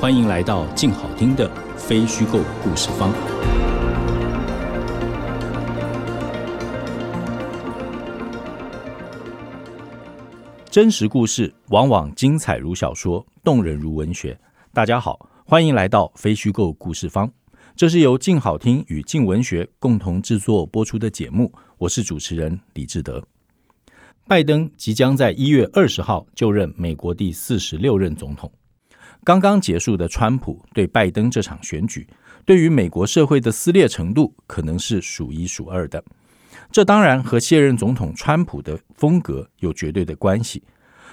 欢迎来到静好听的非虚构故事方。真实故事往往精彩如小说，动人如文学。大家好，欢迎来到非虚构故事方。这是由静好听与静文学共同制作播出的节目。我是主持人李志德。拜登即将在一月二十号就任美国第四十六任总统。刚刚结束的川普对拜登这场选举，对于美国社会的撕裂程度可能是数一数二的。这当然和卸任总统川普的风格有绝对的关系。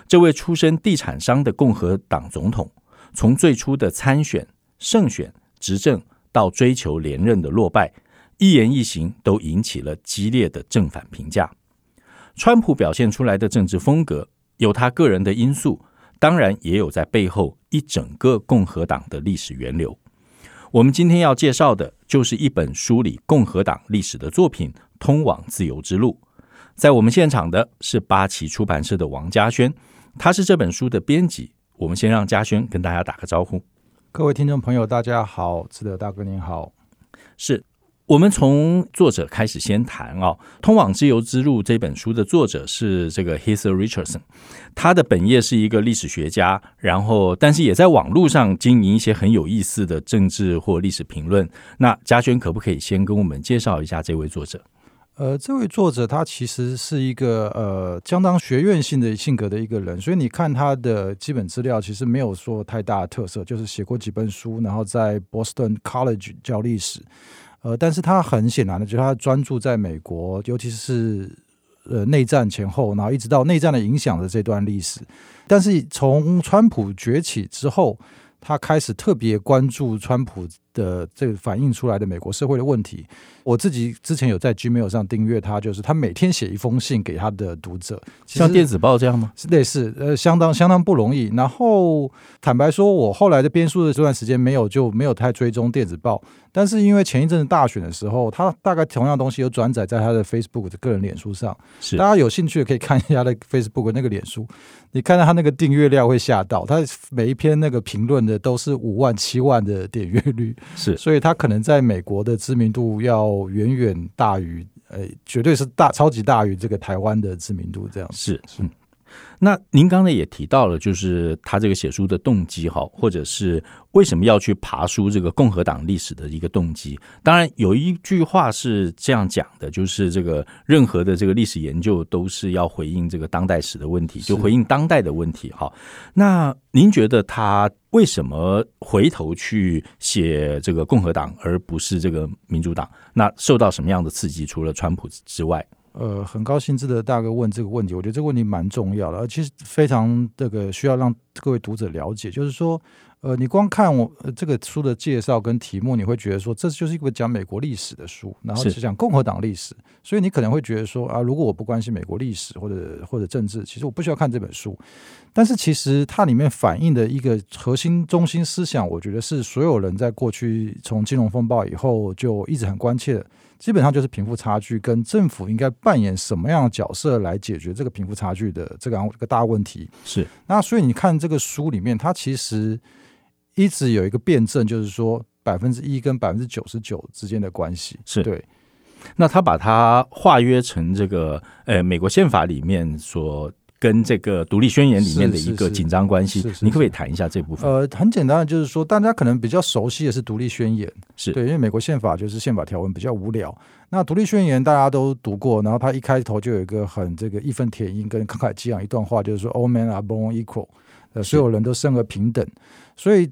这位出身地产商的共和党总统，从最初的参选、胜选、执政，到追求连任的落败，一言一行都引起了激烈的正反评价。川普表现出来的政治风格，有他个人的因素。当然，也有在背后一整个共和党的历史源流。我们今天要介绍的，就是一本梳理共和党历史的作品《通往自由之路》。在我们现场的是八旗出版社的王家轩，他是这本书的编辑。我们先让家轩跟大家打个招呼。各位听众朋友，大家好，志德大哥您好，是。我们从作者开始先谈啊，《通往自由之路》这本书的作者是这个 Heath Richardson，他的本业是一个历史学家，然后但是也在网络上经营一些很有意思的政治或历史评论。那嘉轩可不可以先跟我们介绍一下这位作者？呃，这位作者他其实是一个呃相当学院性的性格的一个人，所以你看他的基本资料其实没有说太大的特色，就是写过几本书，然后在 Boston College 教历史。呃，但是他很显然的，就是他专注在美国，尤其是呃内战前后，然后一直到内战的影响的这段历史。但是从川普崛起之后，他开始特别关注川普的这个反映出来的美国社会的问题。我自己之前有在 Gmail 上订阅他，就是他每天写一封信给他的读者，像电子报这样吗？是类似，呃，相当相当不容易。然后坦白说，我后来的编书的这段时间没有就没有太追踪电子报。但是因为前一阵子大选的时候，他大概同样东西有转载在他的 Facebook 的个人脸书上，是大家有兴趣的可以看一下他的 Facebook 那个脸书，你看到他那个订阅量会吓到，他每一篇那个评论的都是五万七万的点阅率，是，所以他可能在美国的知名度要远远大于，呃，绝对是大超级大于这个台湾的知名度这样子，是，嗯。那您刚才也提到了，就是他这个写书的动机哈，或者是为什么要去爬书这个共和党历史的一个动机。当然，有一句话是这样讲的，就是这个任何的这个历史研究都是要回应这个当代史的问题，就回应当代的问题哈。那您觉得他为什么回头去写这个共和党，而不是这个民主党？那受到什么样的刺激？除了川普之外？呃，很高兴志的大哥问这个问题，我觉得这个问题蛮重要的，而其实非常这个需要让各位读者了解，就是说，呃，你光看我这个书的介绍跟题目，你会觉得说这就是一个讲美国历史的书，然后是讲共和党历史，所以你可能会觉得说啊，如果我不关心美国历史或者或者政治，其实我不需要看这本书。但是其实它里面反映的一个核心中心思想，我觉得是所有人在过去从金融风暴以后就一直很关切的。基本上就是贫富差距跟政府应该扮演什么样的角色来解决这个贫富差距的这个这个大问题。是，那所以你看这个书里面，它其实一直有一个辩证，就是说百分之一跟百分之九十九之间的关系。是对。那他把它化约成这个呃美国宪法里面所。跟这个独立宣言里面的一个紧张关系，你可不可以谈一下这部分？呃，很简单的，就是说大家可能比较熟悉的是独立宣言，是对，因为美国宪法就是宪法条文比较无聊。那独立宣言大家都读过，然后它一开头就有一个很这个义愤填膺跟慷慨激昂一段话，就是说 “All men are born equal”，呃，所有人都生而平等。所以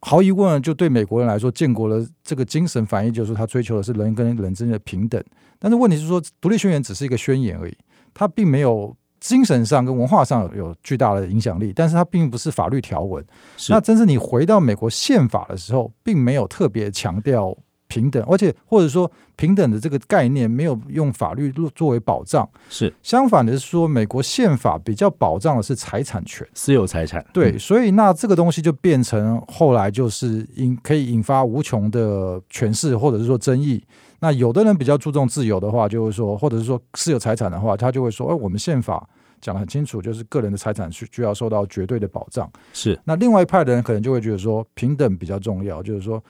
毫无疑问，就对美国人来说，建国的这个精神反映就是说他追求的是人跟人之间的平等。但是问题是说，独立宣言只是一个宣言而已，它并没有。精神上跟文化上有巨大的影响力，但是它并不是法律条文。是那真是你回到美国宪法的时候，并没有特别强调。平等，而且或者说平等的这个概念没有用法律作为保障，是相反的是说，美国宪法比较保障的是财产权、私有财产。对，所以那这个东西就变成后来就是引可以引发无穷的诠释或者是说争议。那有的人比较注重自由的话，就是说，或者是说私有财产的话，他就会说，哎，我们宪法讲得很清楚，就是个人的财产需需要受到绝对的保障。是，那另外一派的人可能就会觉得说，平等比较重要，就是说。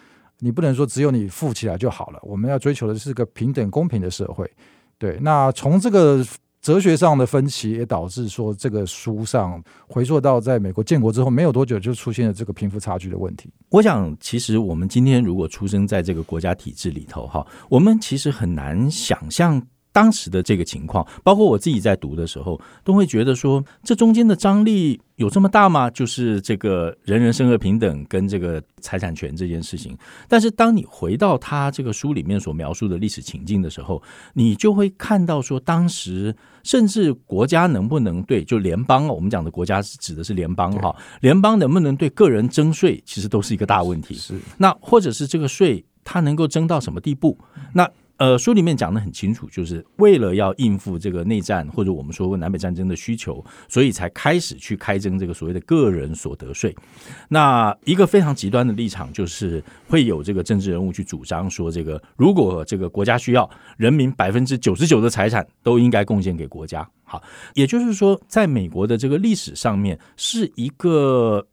你不能说只有你富起来就好了，我们要追求的是个平等公平的社会。对，那从这个哲学上的分歧，也导致说这个书上回溯到在美国建国之后没有多久，就出现了这个贫富差距的问题。我想，其实我们今天如果出生在这个国家体制里头，哈，我们其实很难想象。当时的这个情况，包括我自己在读的时候，都会觉得说，这中间的张力有这么大吗？就是这个人人生而平等跟这个财产权这件事情。但是，当你回到他这个书里面所描述的历史情境的时候，你就会看到说，当时甚至国家能不能对就联邦，我们讲的国家是指的是联邦哈，联邦能不能对个人征税，其实都是一个大问题。是那或者是这个税它能够征到什么地步？那呃，书里面讲得很清楚，就是为了要应付这个内战或者我们说过南北战争的需求，所以才开始去开征这个所谓的个人所得税。那一个非常极端的立场，就是会有这个政治人物去主张说，这个如果这个国家需要，人民百分之九十九的财产都应该贡献给国家。好，也就是说，在美国的这个历史上面，是一个。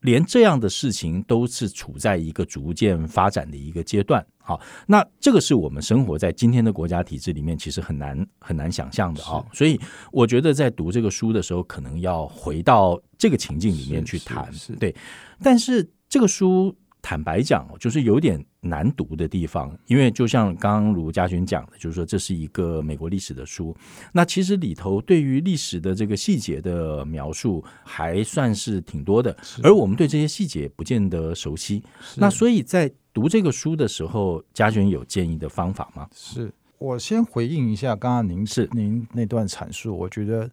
连这样的事情都是处在一个逐渐发展的一个阶段，好，那这个是我们生活在今天的国家体制里面，其实很难很难想象的啊。所以我觉得在读这个书的时候，可能要回到这个情境里面去谈，对。但是这个书。坦白讲，就是有点难读的地方，因为就像刚刚卢家轩讲的，就是说这是一个美国历史的书，那其实里头对于历史的这个细节的描述还算是挺多的，而我们对这些细节不见得熟悉。那所以在读这个书的时候，家轩有建议的方法吗？是。我先回应一下刚刚您是。您那段阐述，我觉得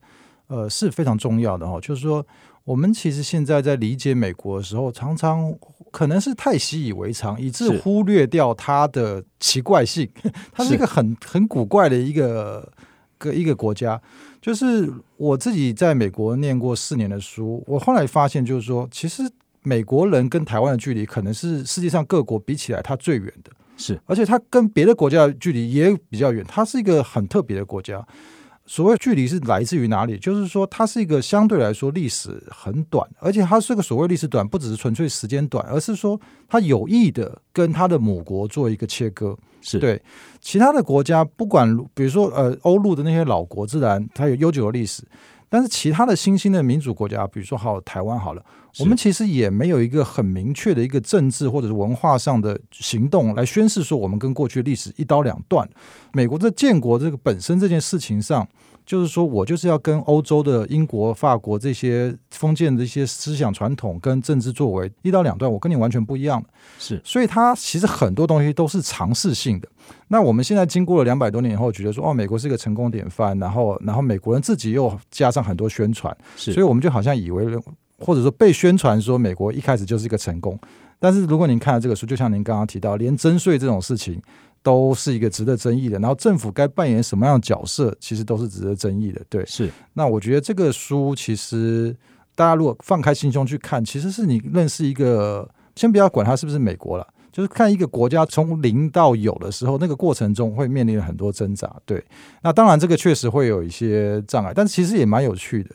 呃是非常重要的哈，就是说我们其实现在在理解美国的时候，常常。可能是太习以为常，以致忽略掉它的奇怪性。它是一个很很古怪的一个个一个国家。就是我自己在美国念过四年的书，我后来发现，就是说，其实美国人跟台湾的距离，可能是世界上各国比起来，它最远的。是，而且它跟别的国家的距离也比较远。它是一个很特别的国家。所谓距离是来自于哪里？就是说，它是一个相对来说历史很短，而且它是个所谓历史短，不只是纯粹时间短，而是说它有意的跟它的母国做一个切割。是对其他的国家，不管比如说呃欧陆的那些老国，自然它有悠久的历史。但是其他的新兴的民主国家，比如说好台湾好了，我们其实也没有一个很明确的一个政治或者是文化上的行动来宣示说我们跟过去的历史一刀两断。美国在建国这个本身这件事情上，就是说我就是要跟欧洲的英国、法国这些封建的一些思想传统跟政治作为一刀两断，我跟你完全不一样。是，所以它其实很多东西都是尝试性的。那我们现在经过了两百多年以后，觉得说哦，美国是一个成功典范，然后然后美国人自己又加上很多宣传，是，所以我们就好像以为或者说被宣传说美国一开始就是一个成功。但是如果您看了这个书，就像您刚刚提到，连征税这种事情都是一个值得争议的，然后政府该扮演什么样的角色，其实都是值得争议的。对，是。那我觉得这个书其实大家如果放开心胸去看，其实是你认识一个，先不要管它是不是美国了。就是看一个国家从零到有的时候，那个过程中会面临很多挣扎。对，那当然这个确实会有一些障碍，但其实也蛮有趣的。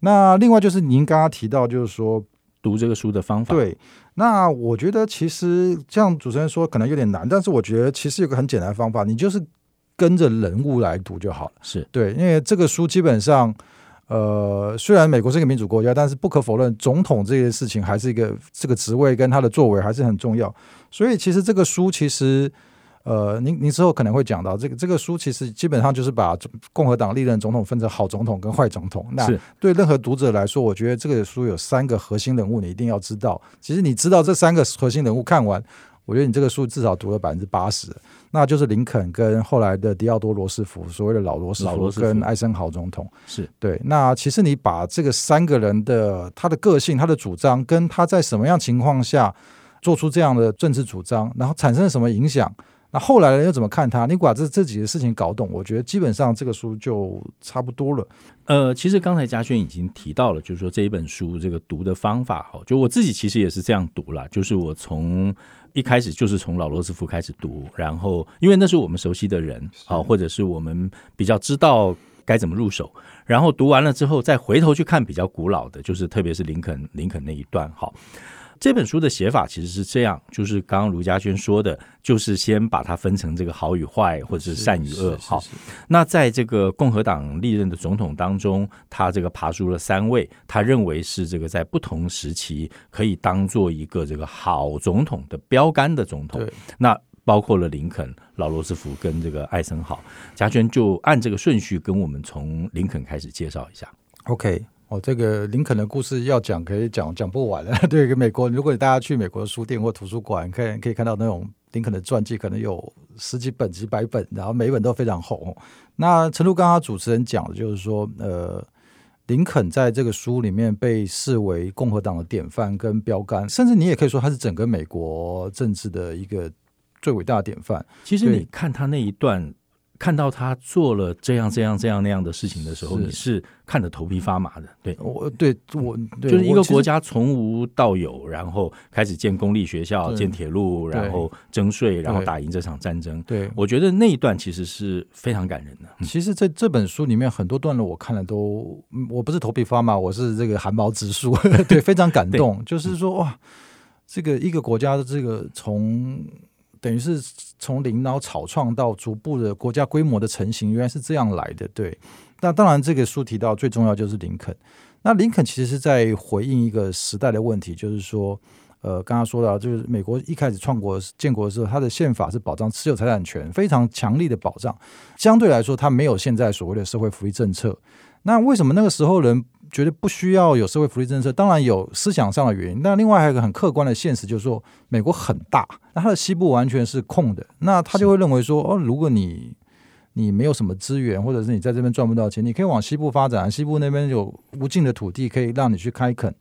那另外就是您刚刚提到，就是说读这个书的方法。对，那我觉得其实像主持人说可能有点难，但是我觉得其实有个很简单的方法，你就是跟着人物来读就好了。是对，因为这个书基本上。呃，虽然美国是一个民主国家，但是不可否认，总统这件事情还是一个这个职位跟他的作为还是很重要。所以其实这个书其实，呃，您您之后可能会讲到这个这个书其实基本上就是把共和党历任总统分成好总统跟坏总统。那对任何读者来说，我觉得这个书有三个核心人物，你一定要知道。其实你知道这三个核心人物看完，我觉得你这个书至少读了百分之八十，那就是林肯跟后来的迪奥多罗斯福，所谓的老罗斯福跟艾森豪总统，是对。那其实你把这个三个人的他的个性、他的主张，跟他在什么样情况下做出这样的政治主张，然后产生了什么影响？那后来人又怎么看他？你把这这几个事情搞懂，我觉得基本上这个书就差不多了。呃，其实刚才嘉轩已经提到了，就是说这一本书这个读的方法，哈，就我自己其实也是这样读了，就是我从一开始就是从老罗斯福开始读，然后因为那是我们熟悉的人啊，或者是我们比较知道该怎么入手，然后读完了之后再回头去看比较古老的，就是特别是林肯林肯那一段，好。这本书的写法其实是这样，就是刚刚卢家轩说的，就是先把它分成这个好与坏，或者是善与恶。好，那在这个共和党历任的总统当中，他这个爬出了三位，他认为是这个在不同时期可以当做一个这个好总统的标杆的总统。那包括了林肯、老罗斯福跟这个艾森豪。家轩就按这个顺序跟我们从林肯开始介绍一下。OK。哦，这个林肯的故事要讲可以讲讲不完了。对，美国，如果大家去美国的书店或图书馆，可以可以看到那种林肯的传记，可能有十几本、几百本，然后每一本都非常厚。那陈露刚刚主持人讲的，就是说，呃，林肯在这个书里面被视为共和党的典范跟标杆，甚至你也可以说他是整个美国政治的一个最伟大的典范。其实你看他那一段。看到他做了这样这样这样那样的事情的时候，你是看得头皮发麻的。对，我对我就是一个国家从无到有，然后开始建公立学校、建铁路，然后征税，然后打赢这场战争。对，我觉得那一段其实是非常感人的。其实，这这本书里面很多段落，我看了都，我不是头皮发麻，我是这个寒毛直竖。对，非常感动。就是说，哇，这个一个国家的这个从。等于是从零然后草创到逐步的国家规模的成型，原来是这样来的。对，那当然这个书提到最重要就是林肯。那林肯其实是在回应一个时代的问题，就是说，呃，刚刚说到，就是美国一开始创国建国的时候，它的宪法是保障持有财产权，非常强力的保障。相对来说，它没有现在所谓的社会福利政策。那为什么那个时候人觉得不需要有社会福利政策？当然有思想上的原因，那另外还有一个很客观的现实，就是说美国很大，那它的西部完全是空的，那他就会认为说，哦，如果你你没有什么资源，或者是你在这边赚不到钱，你可以往西部发展，西部那边有无尽的土地可以让你去开垦，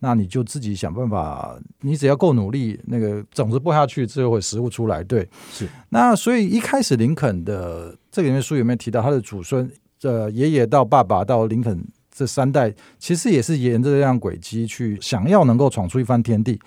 那你就自己想办法，你只要够努力，那个种子播下去，最后会食物出来。对，是。那所以一开始林肯的这个里面书有没有提到他的祖孙？呃，爷爷到爸爸到林肯这三代，其实也是沿着这样轨迹去想要能够闯出一番天地。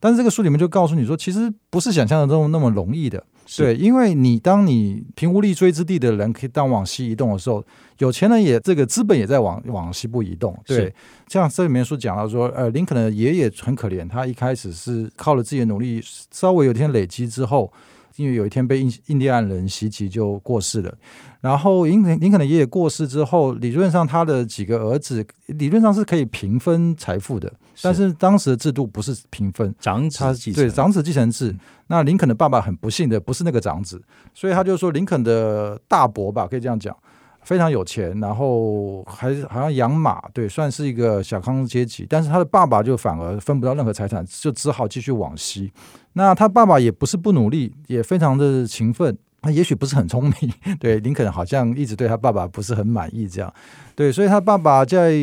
但是这个书里面就告诉你说，其实不是想象的中那么容易的。对，因为你当你凭无立锥之地的人可以当往西移动的时候，有钱人也这个资本也在往往西部移动。对，像这里面书讲到说，呃，林肯的爷爷很可怜，他一开始是靠了自己的努力，稍微有一天累积之后。因为有一天被印印第安人袭击就过世了，然后林肯林肯的爷爷过世之后，理论上他的几个儿子理论上是可以平分财富的，但是当时的制度不是平分，长子继承，对长子继承制。那林肯的爸爸很不幸的不是那个长子，所以他就说林肯的大伯吧，可以这样讲。非常有钱，然后还好像养马，对，算是一个小康阶级。但是他的爸爸就反而分不到任何财产，就只好继续往西。那他爸爸也不是不努力，也非常的勤奋。他也许不是很聪明，对，林肯好像一直对他爸爸不是很满意，这样，对，所以他爸爸在。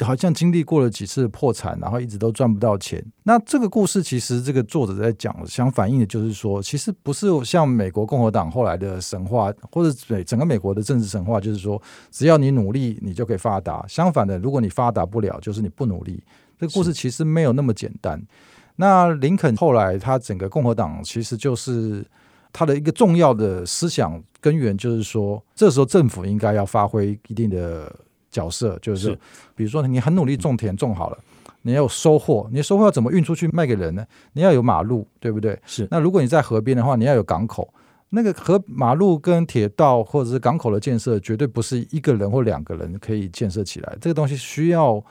好像经历过了几次破产，然后一直都赚不到钱。那这个故事其实这个作者在讲，想反映的就是说，其实不是像美国共和党后来的神话，或者美整个美国的政治神话，就是说只要你努力，你就可以发达。相反的，如果你发达不了，就是你不努力。这个故事其实没有那么简单。那林肯后来他整个共和党其实就是他的一个重要的思想根源，就是说这时候政府应该要发挥一定的。角色就是，比如说你很努力种田种好了，你要有收获，你收获要怎么运出去卖给人呢？你要有马路，对不对？是。那如果你在河边的话，你要有港口。那个河马路跟铁道或者是港口的建设，绝对不是一个人或两个人可以建设起来。这个东西需要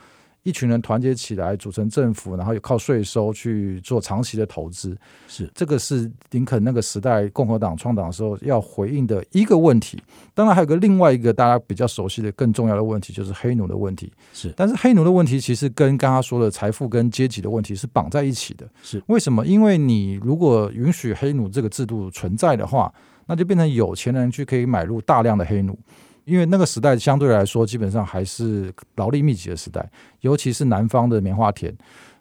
一群人团结起来组成政府，然后又靠税收去做长期的投资，是这个是林肯那个时代共和党创党的时候要回应的一个问题。当然还有个另外一个大家比较熟悉的更重要的问题，就是黑奴的问题。是，但是黑奴的问题其实跟刚刚说的财富跟阶级的问题是绑在一起的。是为什么？因为你如果允许黑奴这个制度存在的话，那就变成有钱人去可以买入大量的黑奴。因为那个时代相对来说，基本上还是劳力密集的时代，尤其是南方的棉花田。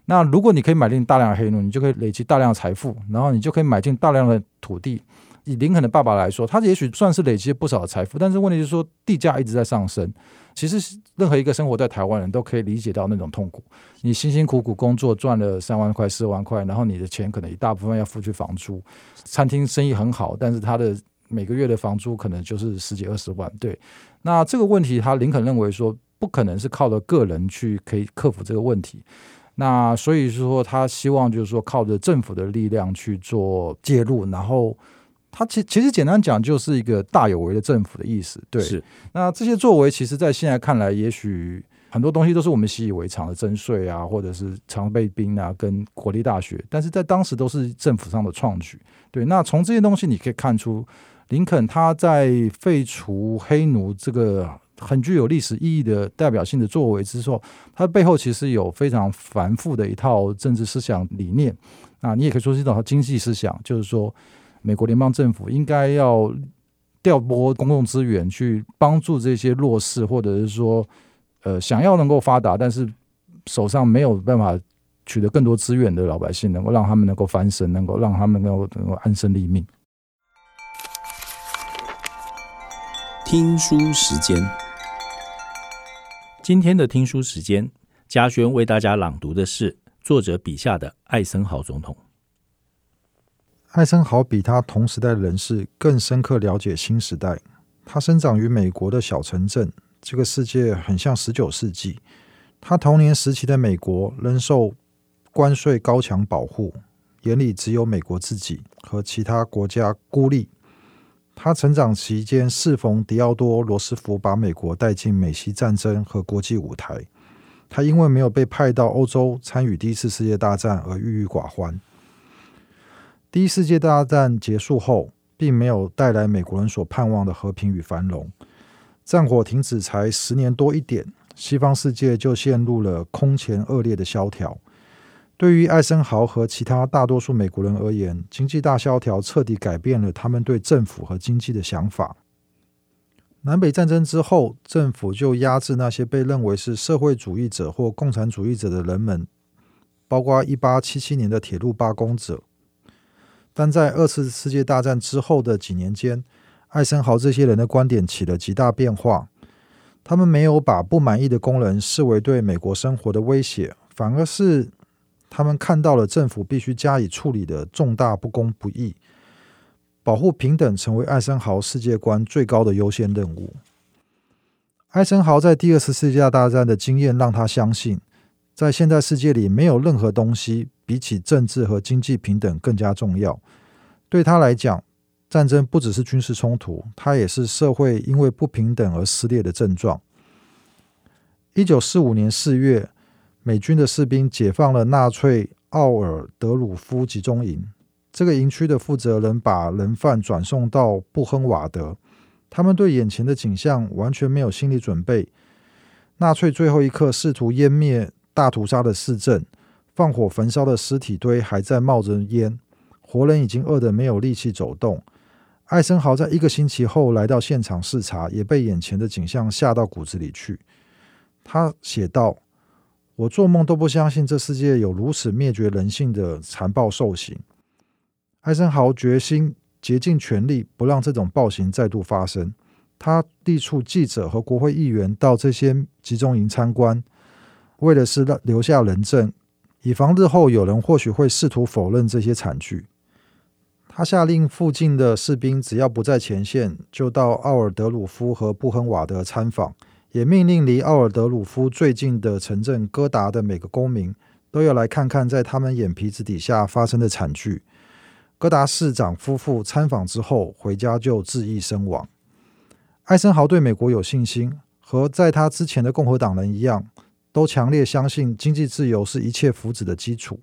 那如果你可以买进大量的黑奴，你就可以累积大量的财富，然后你就可以买进大量的土地。以林肯的爸爸来说，他也许算是累积不少的财富，但是问题是说地价一直在上升。其实任何一个生活在台湾人都可以理解到那种痛苦。你辛辛苦苦工作赚了三万块、四万块，然后你的钱可能一大部分要付去房租。餐厅生意很好，但是他的每个月的房租可能就是十几二十万，对。那这个问题，他林肯认为说不可能是靠着个人去可以克服这个问题。那所以说，他希望就是说靠着政府的力量去做介入。然后他其其实简单讲就是一个大有为的政府的意思，对。是。那这些作为，其实在现在看来，也许很多东西都是我们习以为常的征税啊，或者是常备兵啊，跟国立大学，但是在当时都是政府上的创举。对。那从这些东西你可以看出。林肯他在废除黑奴这个很具有历史意义的代表性的作为之后，他背后其实有非常繁复的一套政治思想理念。啊，你也可以说是一种经济思想，就是说，美国联邦政府应该要调拨公共资源去帮助这些弱势，或者是说，呃，想要能够发达，但是手上没有办法取得更多资源的老百姓，能够让他们能够翻身，能够让他们能够能够安身立命。听书时间，今天的听书时间，嘉轩为大家朗读的是作者笔下的艾森豪总统。艾森豪比他同时代的人士更深刻了解新时代。他生长于美国的小城镇，这个世界很像十九世纪。他童年时期的美国仍受关税高墙保护，眼里只有美国自己和其他国家孤立。他成长期间适逢迪奥多·罗斯福把美国带进美西战争和国际舞台，他因为没有被派到欧洲参与第一次世界大战而郁郁寡欢。第一世界大战结束后，并没有带来美国人所盼望的和平与繁荣，战火停止才十年多一点，西方世界就陷入了空前恶劣的萧条。对于艾森豪和其他大多数美国人而言，经济大萧条彻底改变了他们对政府和经济的想法。南北战争之后，政府就压制那些被认为是社会主义者或共产主义者的人们，包括一八七七年的铁路罢工者。但在二次世界大战之后的几年间，艾森豪这些人的观点起了极大变化。他们没有把不满意的工人视为对美国生活的威胁，反而是。他们看到了政府必须加以处理的重大不公不义，保护平等成为艾森豪世界观最高的优先任务。艾森豪在第二次世界大战的经验让他相信，在现代世界里没有任何东西比起政治和经济平等更加重要。对他来讲，战争不只是军事冲突，它也是社会因为不平等而撕裂的症状。一九四五年四月。美军的士兵解放了纳粹奥尔德鲁夫集中营。这个营区的负责人把人犯转送到布亨瓦德。他们对眼前的景象完全没有心理准备。纳粹最后一刻试图湮灭大屠杀的市镇，放火焚烧的尸体堆还在冒着烟，活人已经饿得没有力气走动。艾森豪在一个星期后来到现场视察，也被眼前的景象吓到骨子里去。他写道。我做梦都不相信这世界有如此灭绝人性的残暴兽行。艾森豪决心竭尽全力不让这种暴行再度发生。他力促记者和国会议员到这些集中营参观，为的是留下人证，以防日后有人或许会试图否认这些惨剧。他下令附近的士兵只要不在前线，就到奥尔德鲁夫和布亨瓦德参访。也命令离奥尔德鲁夫最近的城镇戈达的每个公民都要来看看在他们眼皮子底下发生的惨剧。戈达市长夫妇参访之后回家就自缢身亡。艾森豪对美国有信心，和在他之前的共和党人一样，都强烈相信经济自由是一切福祉的基础。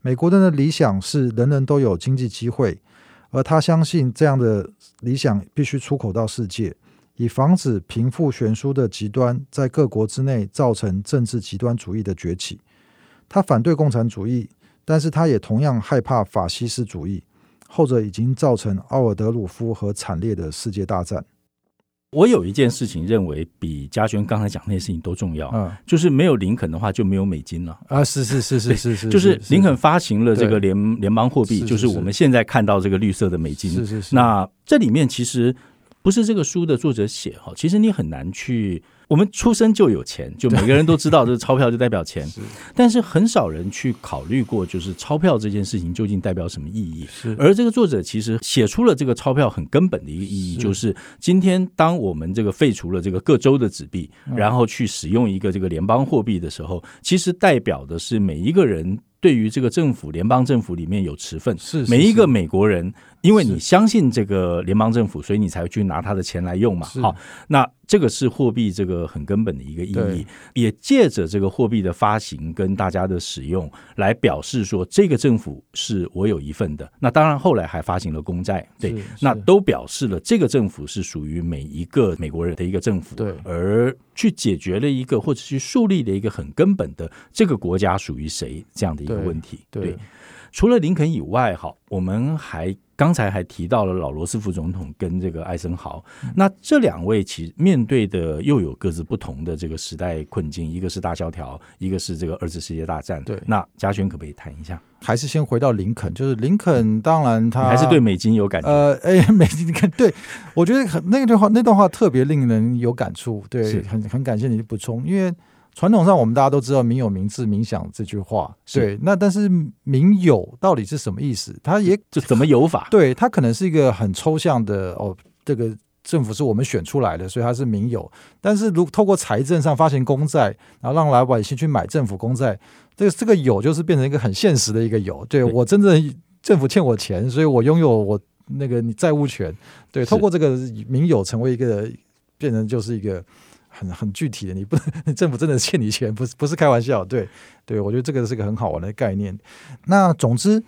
美国人的理想是人人都有经济机会，而他相信这样的理想必须出口到世界，以防止贫富悬殊的极端在各国之内造成政治极端主义的崛起。他反对共产主义，但是他也同样害怕法西斯主义，后者已经造成奥尔德鲁夫和惨烈的世界大战。我有一件事情认为比嘉轩刚才讲那些事情都重要，嗯，就是没有林肯的话就没有美金了啊！是是是是是是，就是林肯发行了这个联联邦货币，就是我们现在看到这个绿色的美金。是是是，那这里面其实不是这个书的作者写哈，其实你很难去。我们出生就有钱，就每个人都知道这个钞票就代表钱，但是很少人去考虑过，就是钞票这件事情究竟代表什么意义。是，而这个作者其实写出了这个钞票很根本的一个意义，就是今天当我们这个废除了这个各州的纸币，然后去使用一个这个联邦货币的时候，其实代表的是每一个人对于这个政府、联邦政府里面有持份，是每一个美国人。因为你相信这个联邦政府，所以你才会去拿他的钱来用嘛。好，那这个是货币这个很根本的一个意义，也借着这个货币的发行跟大家的使用来表示说，这个政府是我有一份的。那当然后来还发行了公债，对，那都表示了这个政府是属于每一个美国人的一个政府，对，而去解决了一个或者去树立了一个很根本的这个国家属于谁这样的一个问题。对，除了林肯以外，哈，我们还。刚才还提到了老罗斯福总统跟这个艾森豪，那这两位其实面对的又有各自不同的这个时代困境，一个是大萧条，一个是这个二次世界大战。对，那嘉轩可不可以谈一下？还是先回到林肯，就是林肯，当然他还是对美金有感觉。呃，哎，美金，你看，对我觉得很那个段话，那段话特别令人有感触。对，很很感谢你的补充，因为。传统上，我们大家都知道“民有、民治、民享”这句话，对。那但是“民有”到底是什么意思？它也就怎么有法？对，它可能是一个很抽象的哦。这个政府是我们选出来的，所以它是民有。但是如透过财政上发行公债，然后让老百姓去买政府公债，这个这个有就是变成一个很现实的一个有。对，对我真正政府欠我钱，所以我拥有我那个你债务权。对，透过这个民有成为一个变成就是一个。很很具体的，你不能 政府真的欠你钱，不是不是开玩笑，对对，我觉得这个是个很好玩的概念。那总之，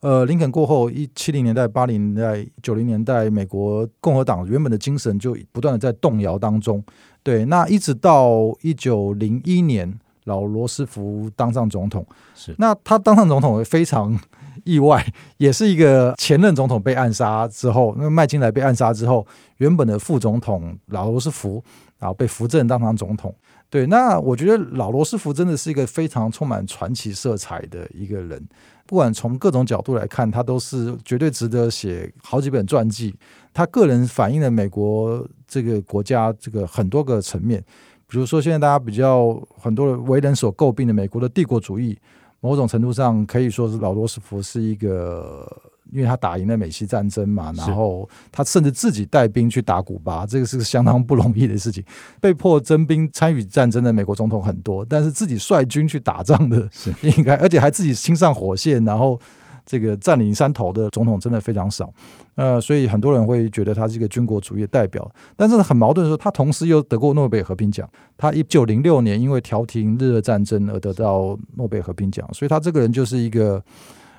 呃，林肯过后，一七零年代、八零年代、九零年代，美国共和党原本的精神就不断的在动摇当中。对，那一直到一九零一年，老罗斯福当上总统，是那他当上总统非常意外，也是一个前任总统被暗杀之后，那麦金莱被暗杀之后，原本的副总统老罗斯福。然后被扶正当上总统，对，那我觉得老罗斯福真的是一个非常充满传奇色彩的一个人，不管从各种角度来看，他都是绝对值得写好几本传记。他个人反映了美国这个国家这个很多个层面，比如说现在大家比较很多为人所诟病的美国的帝国主义，某种程度上可以说是老罗斯福是一个。因为他打赢了美西战争嘛，然后他甚至自己带兵去打古巴，这个是相当不容易的事情。被迫征兵参与战争的美国总统很多，但是自己率军去打仗的，是应该，而且还自己亲上火线，然后这个占领山头的总统真的非常少。呃，所以很多人会觉得他是一个军国主义的代表。但是很矛盾的是，他同时又得过诺贝尔和平奖。他一九零六年因为调停日俄战争而得到诺贝尔和平奖，所以他这个人就是一个。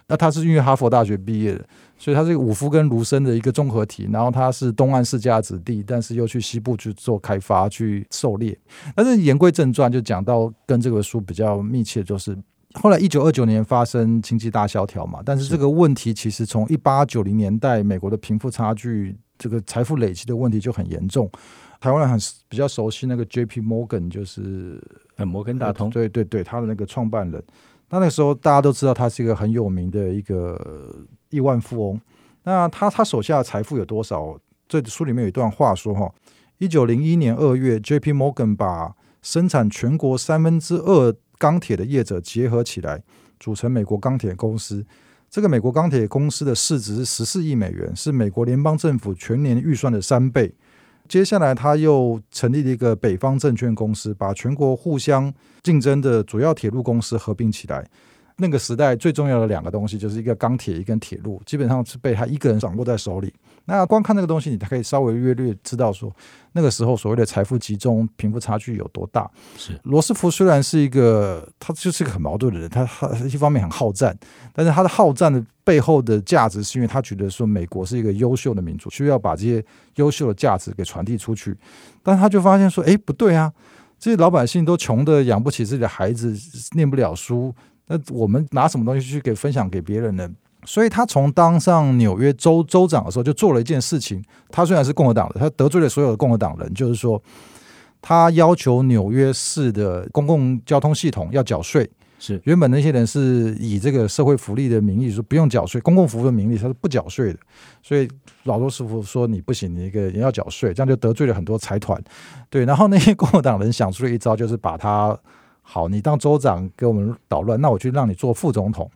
那他是因为哈佛大学毕业的，所以他是伍夫跟卢森的一个综合体。然后他是东岸世家子弟，但是又去西部去做开发、去狩猎。但是言归正传，就讲到跟这个书比较密切，就是后来一九二九年发生经济大萧条嘛。但是这个问题其实从一八九零年代美国的贫富差距、这个财富累积的问题就很严重。台湾人很比较熟悉那个 J.P. Morgan，就是摩根大通，对对对，他的那个创办人。那那个时候，大家都知道他是一个很有名的一个亿万富翁。那他他手下的财富有多少？这书里面有一段话说：哈，一九零一年二月，J.P. Morgan 把生产全国三分之二钢铁的业者结合起来，组成美国钢铁公司。这个美国钢铁公司的市值是十四亿美元，是美国联邦政府全年预算的三倍。接下来，他又成立了一个北方证券公司，把全国互相竞争的主要铁路公司合并起来。那个时代最重要的两个东西，就是一个钢铁，一根铁路，基本上是被他一个人掌握在手里。那光看那个东西，你可以稍微略略知道说，那个时候所谓的财富集中、贫富差距有多大。是罗斯福虽然是一个，他就是一个很矛盾的人，他他一方面很好战，但是他的好战的背后的价值，是因为他觉得说美国是一个优秀的民族，需要把这些优秀的价值给传递出去。但他就发现说，哎，不对啊，这些老百姓都穷得养不起自己的孩子，念不了书。那我们拿什么东西去给分享给别人呢？所以他从当上纽约州州长的时候，就做了一件事情。他虽然是共和党的，他得罪了所有的共和党人，就是说，他要求纽约市的公共交通系统要缴税。是原本那些人是以这个社会福利的名义说不用缴税，公共服务的名义他是不缴税的。所以老罗斯福说你不行，你一个人要缴税，这样就得罪了很多财团。对，然后那些共和党人想出了一招，就是把他。好，你当州长给我们捣乱，那我就让你做副总统。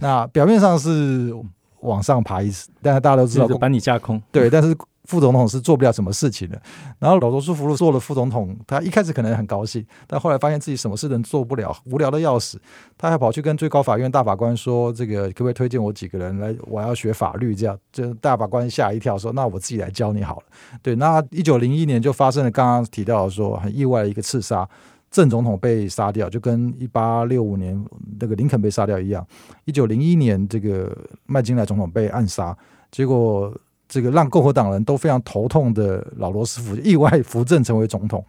那表面上是往上爬一次，但是大家都知道把你架空。对，但是副总统是做不了什么事情的。然后老罗斯福做了副总统，他一开始可能很高兴，但后来发现自己什么事都做不了，无聊的要死。他还跑去跟最高法院大法官说：“这个可不可以推荐我几个人来？我要学法律。”这样，这大法官吓一跳，说：“那我自己来教你好了。”对，那一九零一年就发生了刚刚提到的说很意外的一个刺杀。郑总统被杀掉，就跟一八六五年那个林肯被杀掉一样。一九零一年，这个麦金莱总统被暗杀，结果这个让共和党人都非常头痛的老罗斯福意外扶正成为总统。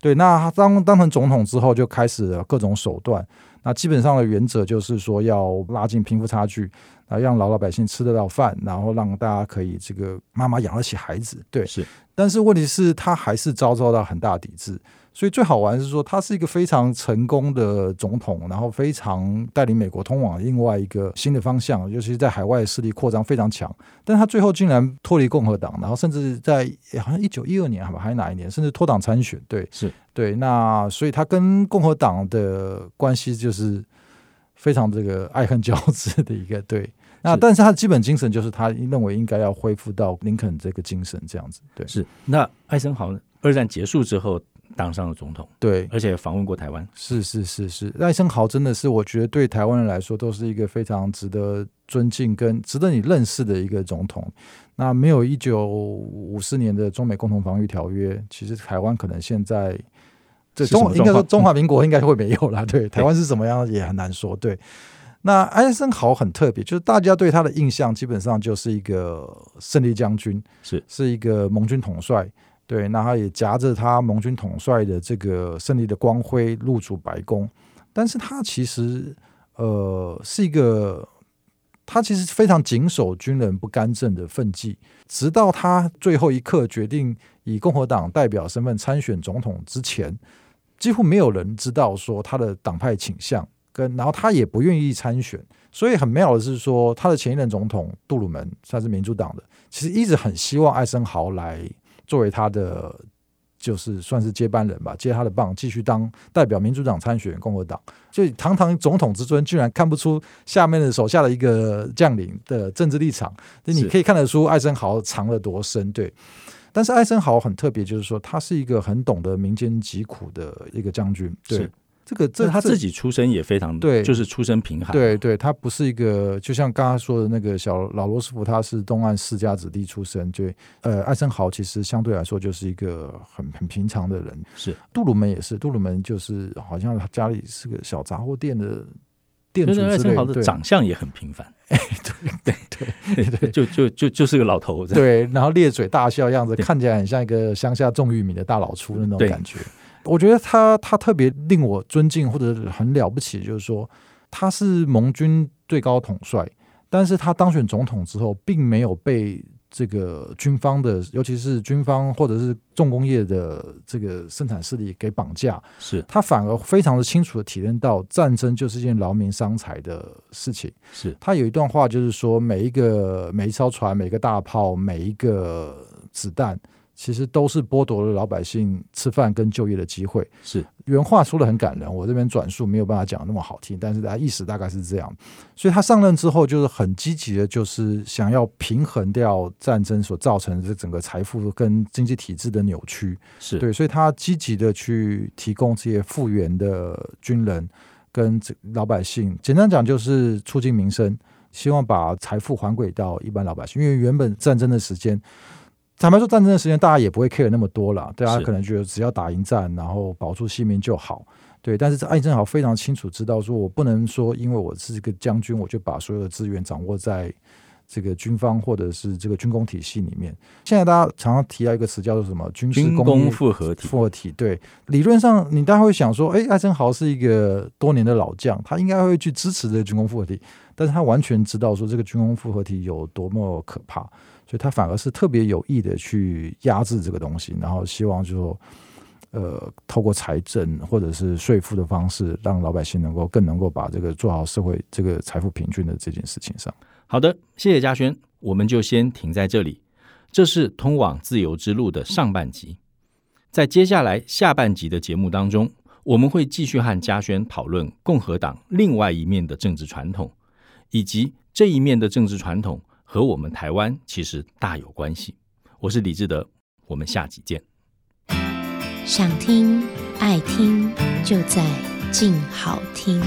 对，那他当当成总统之后，就开始了各种手段。那基本上的原则就是说，要拉近贫富差距，啊，让老老百姓吃得到饭，然后让大家可以这个妈妈养得起孩子。对，是。但是问题是，他还是遭受到很大抵制。所以最好玩的是说，他是一个非常成功的总统，然后非常带领美国通往另外一个新的方向，尤其是在海外势力扩张非常强。但他最后竟然脱离共和党，然后甚至在好像一九一二年，还是哪一年，甚至脱党参选。对，是对。那所以他跟共和党的关系就是非常这个爱恨交织的一个对。那但是他的基本精神就是他认为应该要恢复到林肯这个精神这样子。对，是。那艾森豪二战结束之后。当上了总统，对，而且访问过台湾，是是是是，艾森豪真的是我觉得对台湾人来说都是一个非常值得尊敬跟值得你认识的一个总统。那没有一九五四年的中美共同防御条约，其实台湾可能现在这中应该说中华民国应该会没有了。对，台湾是怎么样也很难说。对，那艾森豪很特别，就是大家对他的印象基本上就是一个胜利将军，是是一个盟军统帅。对，那他也夹着他盟军统帅的这个胜利的光辉入主白宫，但是他其实呃是一个，他其实非常谨守军人不干政的分际，直到他最后一刻决定以共和党代表身份参选总统之前，几乎没有人知道说他的党派倾向，跟然后他也不愿意参选，所以很妙的是说他的前一任总统杜鲁门他是民主党的，其实一直很希望艾森豪来。作为他的就是算是接班人吧，接他的棒，继续当代表民主党参选共和党。所以堂堂总统之尊，居然看不出下面的手下的一个将领的政治立场。那你可以看得出艾森豪藏了多深，对。但是艾森豪很特别，就是说他是一个很懂得民间疾苦的一个将军，对。这个这他自己出身也非常对，就是出身贫寒。对对，他不是一个，就像刚刚说的那个小老罗斯福，他是东岸世家子弟出身。就，呃，艾森豪其实相对来说就是一个很很平常的人。是，杜鲁门也是，杜鲁门就是好像他家里是个小杂货店的店主之类。艾森豪的长相也很平凡。哎，对对对对对，就就就就是个老头子。对，然后咧嘴大笑样子，看起来很像一个乡下种玉米的大老粗的那种感觉。我觉得他他特别令我尊敬或者很了不起，就是说他是盟军最高统帅，但是他当选总统之后，并没有被这个军方的，尤其是军方或者是重工业的这个生产势力给绑架，是他反而非常的清楚的体验到战争就是一件劳民伤财的事情。是他有一段话就是说，每一个每一艘船，每一个大炮，每一个子弹。其实都是剥夺了老百姓吃饭跟就业的机会。是原话说的很感人，我这边转述没有办法讲那么好听，但是大家意思大概是这样。所以他上任之后，就是很积极的，就是想要平衡掉战争所造成的这整个财富跟经济体制的扭曲。是对，所以他积极的去提供这些复原的军人。跟老百姓，简单讲就是促进民生，希望把财富还给到一般老百姓。因为原本战争的时间，坦白说，战争的时间大家也不会 care 那么多了，大家可能觉得只要打赢战，然后保住性命就好。对，但是艾正豪非常清楚知道，说我不能说因为我是一个将军，我就把所有的资源掌握在这个军方或者是这个军工体系里面。现在大家常常提到一个词叫做什么？军事工复合体。复合体。对，理论上你大家会想说，哎，艾森豪是一个多年的老将，他应该会去支持这个军工复合体，但是他完全知道说这个军工复合体有多么可怕，所以他反而是特别有意的去压制这个东西，然后希望就说。呃，透过财政或者是税负的方式，让老百姓能够更能够把这个做好社会这个财富平均的这件事情上。好的，谢谢嘉轩，我们就先停在这里。这是通往自由之路的上半集，在接下来下半集的节目当中，我们会继续和嘉轩讨论共和党另外一面的政治传统，以及这一面的政治传统和我们台湾其实大有关系。我是李志德，我们下集见。想听爱听，就在静好听。